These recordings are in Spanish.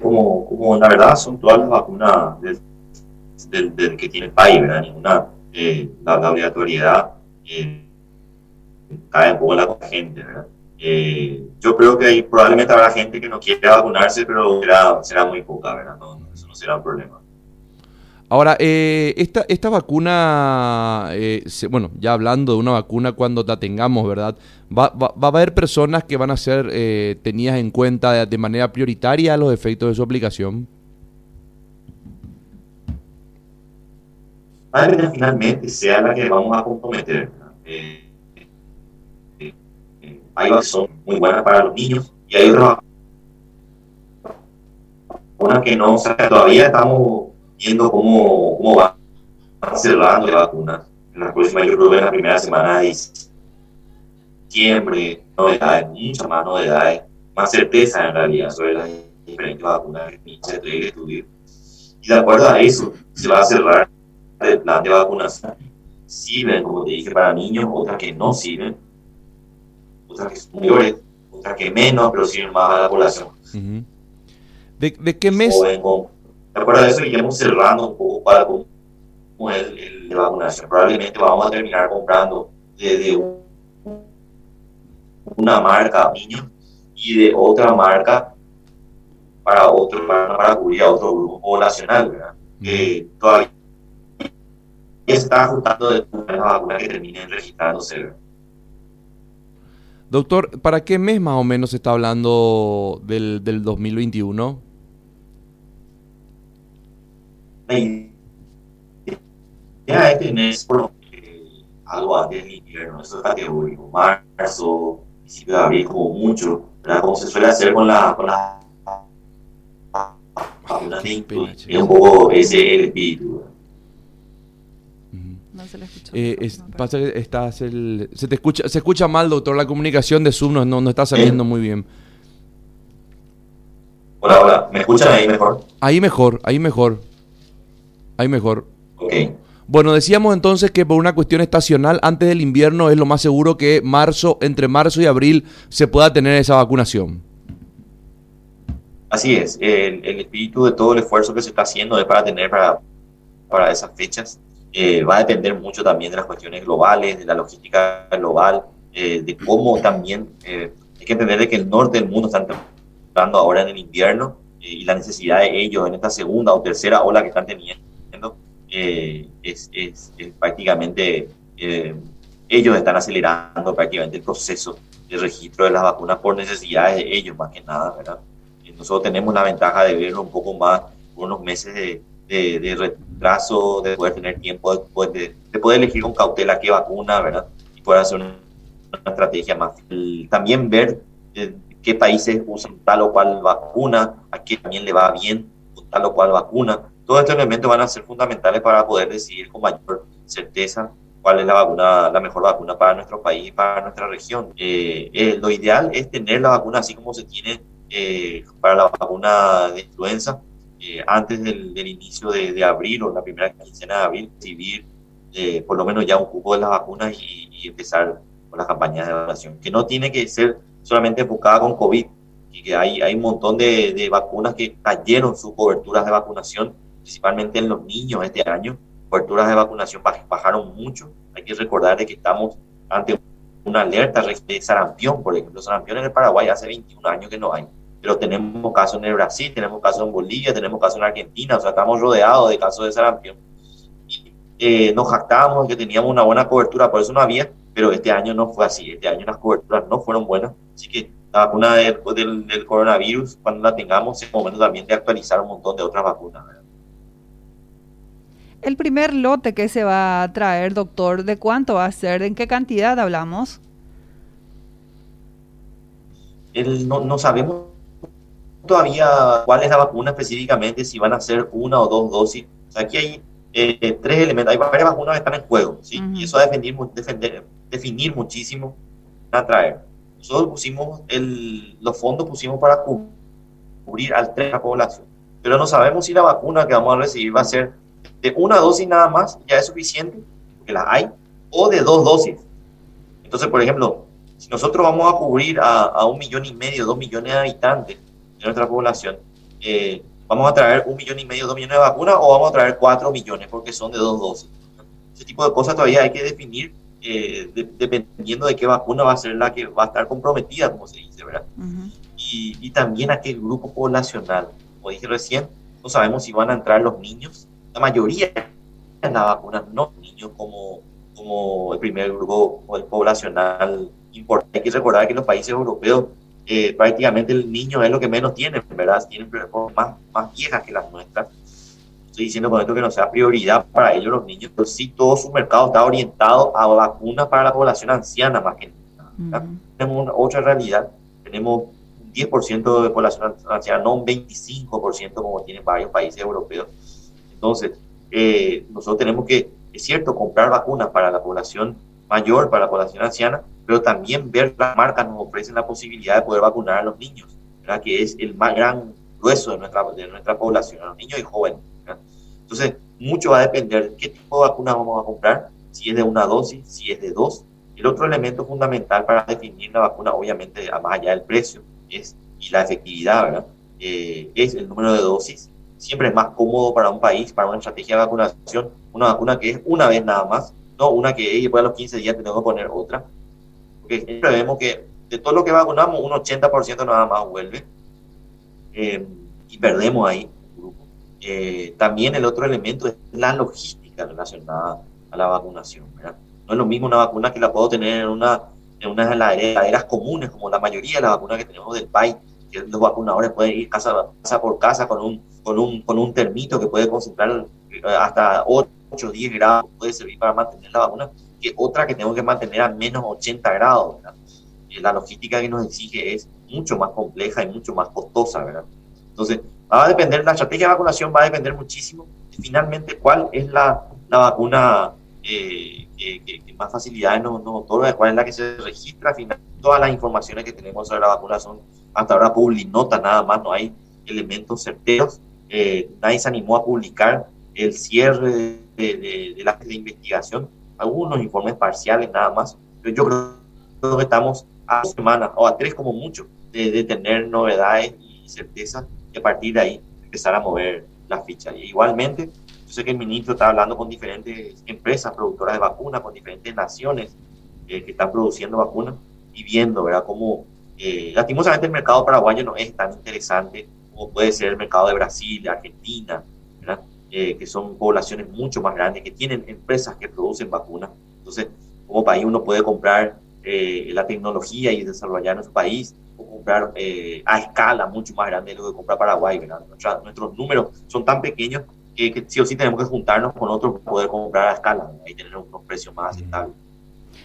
como, como la verdad son todas las vacunas del, que tiene el país, ¿verdad? Ninguna, eh, la, obligatoriedad eh, cae un poco en la gente, ¿verdad? Eh, yo creo que hay, probablemente habrá gente que no quiere vacunarse, pero será, será muy poca, ¿verdad? No, eso no será un problema. Ahora, eh, esta, esta vacuna, eh, bueno, ya hablando de una vacuna cuando la tengamos, ¿verdad? Va, va, a haber personas que van a ser eh, tenidas en cuenta de, manera prioritaria los efectos de su aplicación. Para finalmente sea la que vamos a comprometer. hay vacunas son muy buenas para los niños y hay otras vacunas que no, o sea, todavía estamos viendo cómo, cómo va cerrando la vacuna. En la próxima, yo creo que en la primera semana de diciembre, novedades, muchas más novedades, más certeza en realidad sobre las diferentes vacunas que se tiene que estudiar. Y de acuerdo a eso, se va a cerrar el plan de vacunación. Sirven, como te dije, para niños, otras que no sirven, otras que son mayores, otras que menos, pero sirven más a la población. ¿De, ¿De, qué mes? ¿De acuerdo a eso? Iremos cerrando un poco para cómo el, el de vacunación. Probablemente vamos a terminar comprando de, una marca niños y de otra marca para otro para, cubrir a otro grupo poblacional, ¿verdad? Que todavía está ajustando de las vacunas que terminen registrándose. Doctor, ¿para qué mes más o menos se está hablando del, del 2021? Ya este mes, por algo antes del invierno, eso es categórico, marzo, principio de abril como mucho, ¿verdad? como se suele hacer con la, con la es un poco ese el espíritu. No se le escucha. Eh, es, pasa que estás el, se te escucha, se escucha mal, doctor. La comunicación de Zoom no, no, está saliendo muy bien. Hola, hola. ¿Me escuchan ahí mejor? Ahí mejor, ahí mejor. Ahí mejor. Ok. Bueno, decíamos entonces que por una cuestión estacional, antes del invierno es lo más seguro que marzo, entre marzo y abril, se pueda tener esa vacunación. Así es. El, espíritu de todo el esfuerzo que se está haciendo es para tener para, para esas fechas. Eh, va a depender mucho también de las cuestiones globales, de la logística global, eh, de cómo también eh, hay que entender de que el norte del mundo está entrando ahora en el invierno y la necesidad de ellos en esta segunda o tercera ola que están teniendo eh, es, es, prácticamente, eh, ellos están acelerando prácticamente el proceso de registro de las vacunas por necesidades de ellos más que nada, ¿verdad? nosotros tenemos la ventaja de verlo un poco más, unos meses de, de, retraso, de poder tener tiempo después de, de, poder elegir con cautela qué vacuna, ¿verdad? Y poder hacer una, estrategia más. también ver eh, qué países usan tal o cual vacuna, a quién también le va bien con tal o cual vacuna, todos estos elementos van a ser fundamentales para poder decidir con mayor certeza cuál es la vacuna, la mejor vacuna para nuestro país y para nuestra región. Eh, eh, lo ideal es tener la vacuna así como se tiene eh, para la vacuna de influenza antes del, inicio de, abril o la primera quincena de abril, recibir por lo menos ya un cupo de las vacunas y, empezar con las campañas de vacunación, que no tiene que ser solamente enfocada con COVID, y que hay, hay un montón de, de vacunas que cayeron sus coberturas de vacunación principalmente en los niños este año. Coberturas de vacunación bajaron mucho. Hay que recordar de que estamos ante una alerta de sarampión, por ejemplo. Sarampión en el Paraguay hace 21 años que no hay. Pero tenemos casos en el Brasil, tenemos casos en Bolivia, tenemos casos en Argentina. O sea, estamos rodeados de casos de sarampión. Y, eh, nos jactábamos de que teníamos una buena cobertura, por eso no había, pero este año no fue así. Este año las coberturas no fueron buenas. Así que la vacuna del, del, coronavirus, cuando la tengamos, es momento también de actualizar un montón de otras vacunas. El primer lote que se va a traer, doctor, ¿de cuánto va a ser? ¿En qué cantidad hablamos? no, sabemos todavía cuál es la vacuna específicamente, si van a ser una o dos dosis. aquí hay eh, tres elementos, hay varias vacunas que están en juego, ¿sí? Y eso va a definir, defender, definir muchísimo a traer. Nosotros pusimos el, los fondos pusimos para cubrir al tren de la población, pero no sabemos si la vacuna que vamos a recibir va a ser de una dosis nada más ya es suficiente, porque las hay, o de dos dosis. Entonces, por ejemplo, si nosotros vamos a cubrir a, un millón y medio, dos millones de habitantes de nuestra población, eh, ¿vamos a traer un millón y medio, dos millones de vacunas o vamos a traer cuatro millones porque son de dos dosis? Ese tipo de cosas todavía hay que definir eh, dependiendo de qué vacuna va a ser la que va a estar comprometida, como se dice, ¿verdad? y, y, también a qué grupo poblacional. Como dije recién, no sabemos si van a entrar los niños. La mayoría de las vacunas no niños como, como el primer grupo poblacional importante. Hay que recordar que en los países europeos eh, prácticamente el niño es lo que menos tiene, ¿verdad? Tienen más, más viejas que las nuestras estoy diciendo con esto que no sea prioridad para ellos los niños, pero sí todo su mercado está orientado a vacunas para la población anciana más que nada. Tenemos una, otra realidad, tenemos un 10% de población anciana, no un 25% como tienen varios países europeos. Entonces, eh, nosotros tenemos que, es cierto, comprar vacunas para la población mayor, para la población anciana, pero también ver las marcas nos ofrecen la posibilidad de poder vacunar a los niños, que es el más gran grueso de nuestra, de nuestra población, a los niños y jóvenes. Entonces, mucho va a depender de qué tipo de vacuna vamos a comprar, si es de una dosis, si es de dos. El otro elemento fundamental para definir la vacuna, obviamente, más allá del precio, es, y la efectividad, ¿verdad? Eh, es el número de dosis. Siempre es más cómodo para un país, para una estrategia de vacunación, una vacuna que es una vez nada más, no una que después a los 15 días tenemos que poner otra. Porque siempre vemos que de todo lo que vacunamos, un 80% nada más vuelve. Eh, y perdemos ahí. Eh, también el otro elemento es la logística relacionada a la vacunación. No es lo mismo una vacuna que la puedo tener en, una, en unas heladeras comunes, como la mayoría de las vacunas que tenemos del país, que los vacunadores pueden ir casa, casa por casa con un, con, un, con un termito que puede concentrar eh, hasta 8 o 10 grados, puede servir para mantener la vacuna, que otra que tengo que mantener a menos 80 grados. Eh, la logística que nos exige es mucho más compleja y mucho más costosa. ¿verdad? Entonces, Va a depender, la estrategia de vacunación va a depender muchísimo finalmente cuál es la, la vacuna eh, que, más facilidades nos, nos, otorga, cuál es la que se registra. Final, todas las informaciones que tenemos sobre la vacuna son hasta ahora nota nada más, no hay elementos certeros. Eh, nadie se animó a publicar el cierre de, de, de, la investigación, algunos informes parciales nada más. Pero yo creo que estamos a dos semanas o a tres como mucho de, tener novedades y certezas a partir de ahí empezar a mover la ficha. Y igualmente, yo sé que el ministro está hablando con diferentes empresas productoras de vacunas, con diferentes naciones eh, que están produciendo vacunas y viendo, ¿verdad?, cómo eh, lastimosamente el mercado paraguayo no es tan interesante como puede ser el mercado de Brasil, Argentina, ¿verdad? Eh, que son poblaciones mucho más grandes, que tienen empresas que producen vacunas. Entonces, como país uno puede comprar la tecnología y desarrollar en su país comprar eh, a escala mucho más grande de lo que compra Paraguay. nuestros números son tan pequeños que, sí o sí tenemos que juntarnos con otros para poder comprar a escala y tener unos precios más aceptables.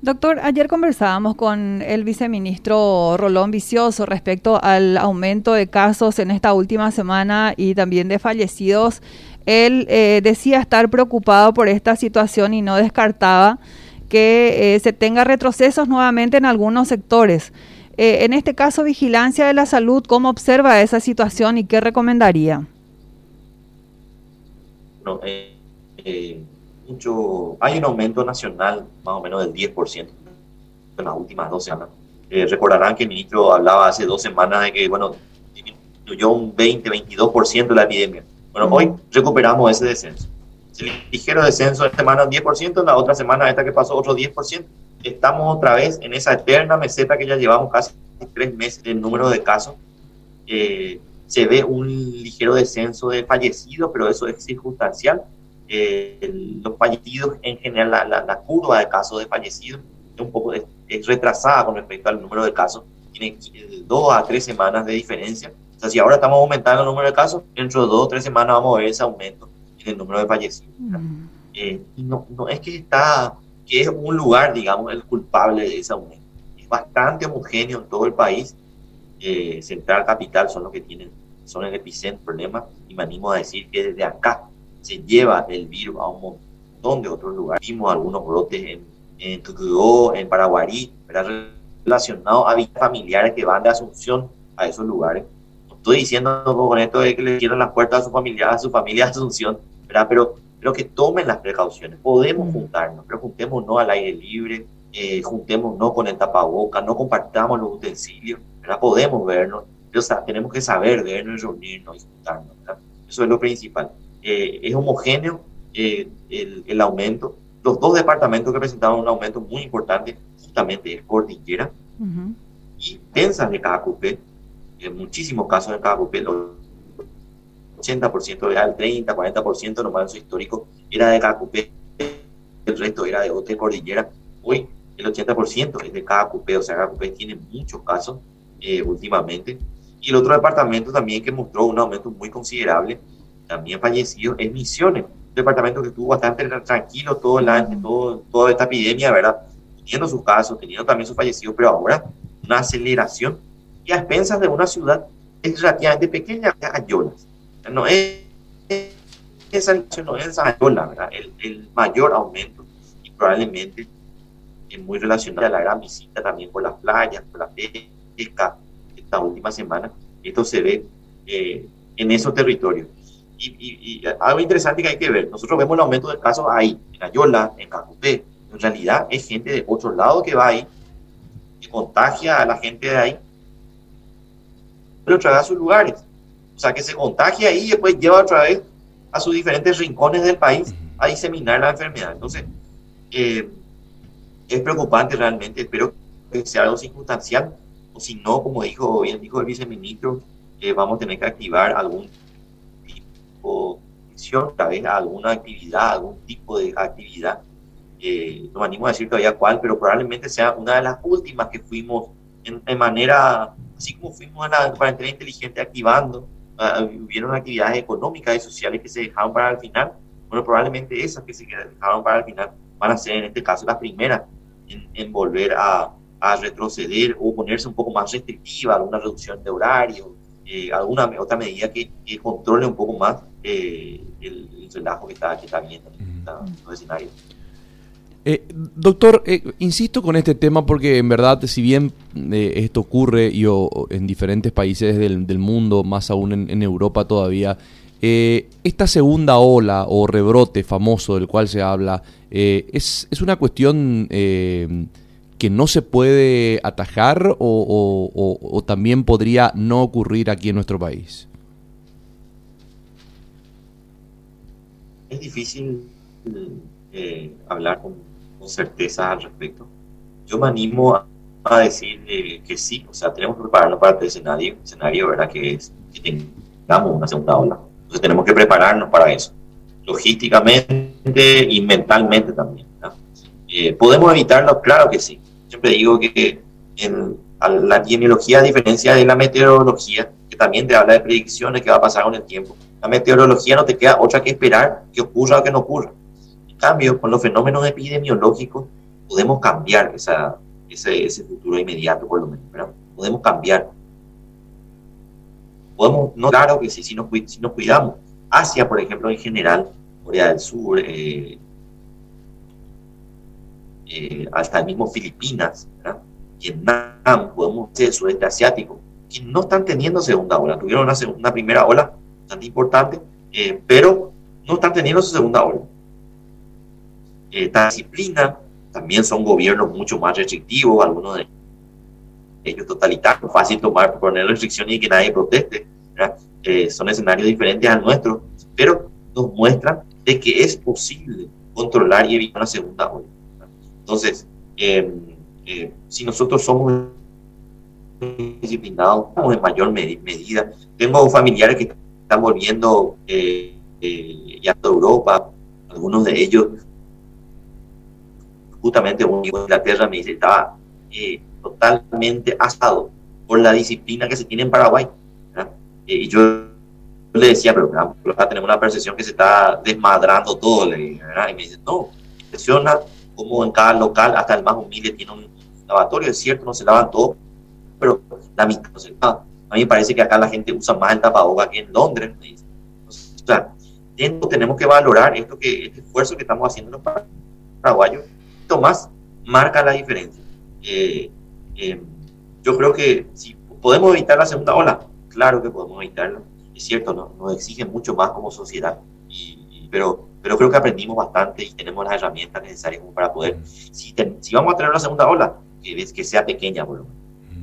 Doctor, ayer conversábamos con el viceministro Rolón Vicioso respecto al aumento de casos en esta última semana y también de fallecidos. Él eh, decía estar preocupado por esta situación y no descartaba que eh, se tenga retrocesos nuevamente en algunos sectores. Eh, en este caso, Vigilancia de la Salud, ¿cómo observa esa situación y qué recomendaría? No, eh, mucho, hay un aumento nacional más o menos del 10% en las últimas dos semanas. recordarán que el ministro hablaba hace dos semanas de que, bueno, disminuyó un 20-22% de la epidemia. Bueno, hoy recuperamos ese descenso. El ligero descenso de semana 10%, en la otra semana esta que pasó otro 10% estamos otra vez en esa eterna meseta que ya llevamos casi tres meses del número de casos. Eh, se ve un ligero descenso de fallecidos, pero eso es circunstancial. Eh, los fallecidos, en general, la, curva de casos de fallecidos es un poco es, retrasada con respecto al número de casos. Tiene dos a tres semanas de diferencia. O sea, si ahora estamos aumentando el número de casos, dentro de dos o tres semanas vamos a ver ese aumento en el número de fallecidos. Mm. Eh, no, no es que está que es un lugar, digamos, el culpable de ese aumento. Es bastante homogéneo en todo el país. Eh, Central Capital son los que tienen, son el epicentro del problema y me animo a decir que desde acá se lleva el virus a un montón de otros lugares. Vimos algunos brotes en, en en Paraguarí, relacionados a familiares que van de Asunción a esos lugares. No estoy diciendo con esto de que le cierran las puertas a su familia, a su familia de Asunción, ¿verdad? pero pero que tomen las precauciones. Podemos mm. juntarnos, pero juntémonos al aire libre, eh, juntémonos con el tapaboca, no compartamos los utensilios, ¿verdad? podemos vernos. o sea, tenemos que saber vernos, reunirnos y juntarnos. Eso es lo principal. Eh, es homogéneo eh, el, el, aumento. Los dos departamentos que presentaban un aumento muy importante justamente es Cordillera y Tensas de KQP. En muchísimos casos de KQP, el 80% era el 30, 40% nomás en su histórico era de KQP. El resto era de otra cordillera. Hoy el 80% es de KQP, o sea, KQP tiene muchos casos eh, últimamente. Y el otro departamento también que mostró un aumento muy considerable, también fallecido, es Misiones, un departamento que estuvo bastante tranquilo todo el año, todo, toda esta epidemia, ¿verdad? Teniendo sus casos, teniendo también sus fallecidos, pero ahora una aceleración y a expensas de una ciudad es relativamente pequeña, Ayolas. No es, esa no es Ayola, ¿verdad? El, el mayor aumento y probablemente es muy relacionado a la gran visita también por las playas, por la pesca, esta última semana. Esto se ve eh, en esos territorios. Y, y, algo interesante que hay que ver, nosotros vemos el aumento de casos ahí, en Ayola, en Cacupé. En realidad es gente de otro lado que va ahí, que contagia a la gente de ahí, pero trae a sus lugares. O sea, que se contagia ahí y después lleva otra vez a sus diferentes rincones del país a diseminar la enfermedad. Entonces, eh, es preocupante realmente, espero que sea algo circunstancial, o si no, como dijo bien dijo el viceministro, eh, vamos a tener que activar algún tipo de acción, tal vez alguna actividad, algún tipo de actividad. Eh, no me animo a decir todavía cuál, pero probablemente sea una de las últimas que fuimos en, manera, así como fuimos a la cuarentena inteligente activando, uh, hubieron actividades económicas y sociales que se dejaron para el final. Bueno, probablemente esas que se dejaron para el final van a ser en este caso las primeras en, volver a, a, retroceder o ponerse un poco más restrictiva, alguna reducción de horario, eh, alguna otra medida que, controle un poco más eh, el, relajo que está, que está viendo en los escenarios. Eh, doctor, eh, insisto con este tema porque en verdad, si bien eh, esto ocurre y, en diferentes países del, del, mundo, más aún en, en Europa todavía, esta segunda ola o rebrote famoso del cual se habla, es, es, una cuestión que no se puede atajar o, también podría no ocurrir aquí en nuestro país. Es difícil hablar con con certeza al respecto. Yo me animo a, decir eh, que sí, o sea, tenemos que prepararnos para este escenario, escenario ¿verdad? Que es que tengamos una segunda ola. Entonces tenemos que prepararnos para eso, logísticamente y mentalmente también. Eh, ¿Podemos evitarlo? Claro que sí. Siempre digo que en, la epidemiología, a diferencia de la meteorología, que también te habla de predicciones que va a pasar con el tiempo, la meteorología no te queda otra que esperar que ocurra o que no ocurra cambio, con los fenómenos epidemiológicos podemos cambiar esa, ese, ese futuro inmediato, por lo menos. Podemos cambiar. Podemos, no, claro que sí, si nos, si nos cuidamos. Asia, por ejemplo, en general, Corea del Sur, eh, eh, hasta el mismo Filipinas, Vietnam, podemos el sudeste asiático, que no están teniendo segunda ola. Tuvieron una, primera ola bastante importante, eh, pero no están teniendo su segunda ola esta disciplina, también son gobiernos mucho más restrictivos, algunos de ellos totalitarios, fácil tomar, poner restricciones y que nadie proteste. Eh, son escenarios diferentes al nuestro, pero nos muestran de que es posible controlar y evitar una segunda ola. Entonces, em, eh, si nosotros somos disciplinados en mayor medida, tengo familiares que están volviendo eh, ya a Europa, algunos de ellos justamente un hijo de Inglaterra me dice, estaba eh, totalmente asado por la disciplina que se tiene en Paraguay. Eh, y yo le decía, pero tenemos una percepción que se está desmadrando todo. Y me dice, no, impresiona como en cada local, hasta el más humilde, tiene un lavatorio, es cierto, no se lavan todo, pero la mitad no se lava. A mí me parece que acá la gente usa más el tapabocas que en Londres. O sea, tenemos que valorar esto que, este esfuerzo que estamos haciendo los paraguayos más marca la diferencia. Eh, eh, yo creo que si podemos evitar la segunda ola, claro que podemos evitarlo. Es cierto, no, nos exige mucho más como sociedad, y, pero, pero creo que aprendimos bastante y tenemos las herramientas necesarias como para poder, si, si vamos a tener una segunda ola, que, que sea pequeña por lo menos.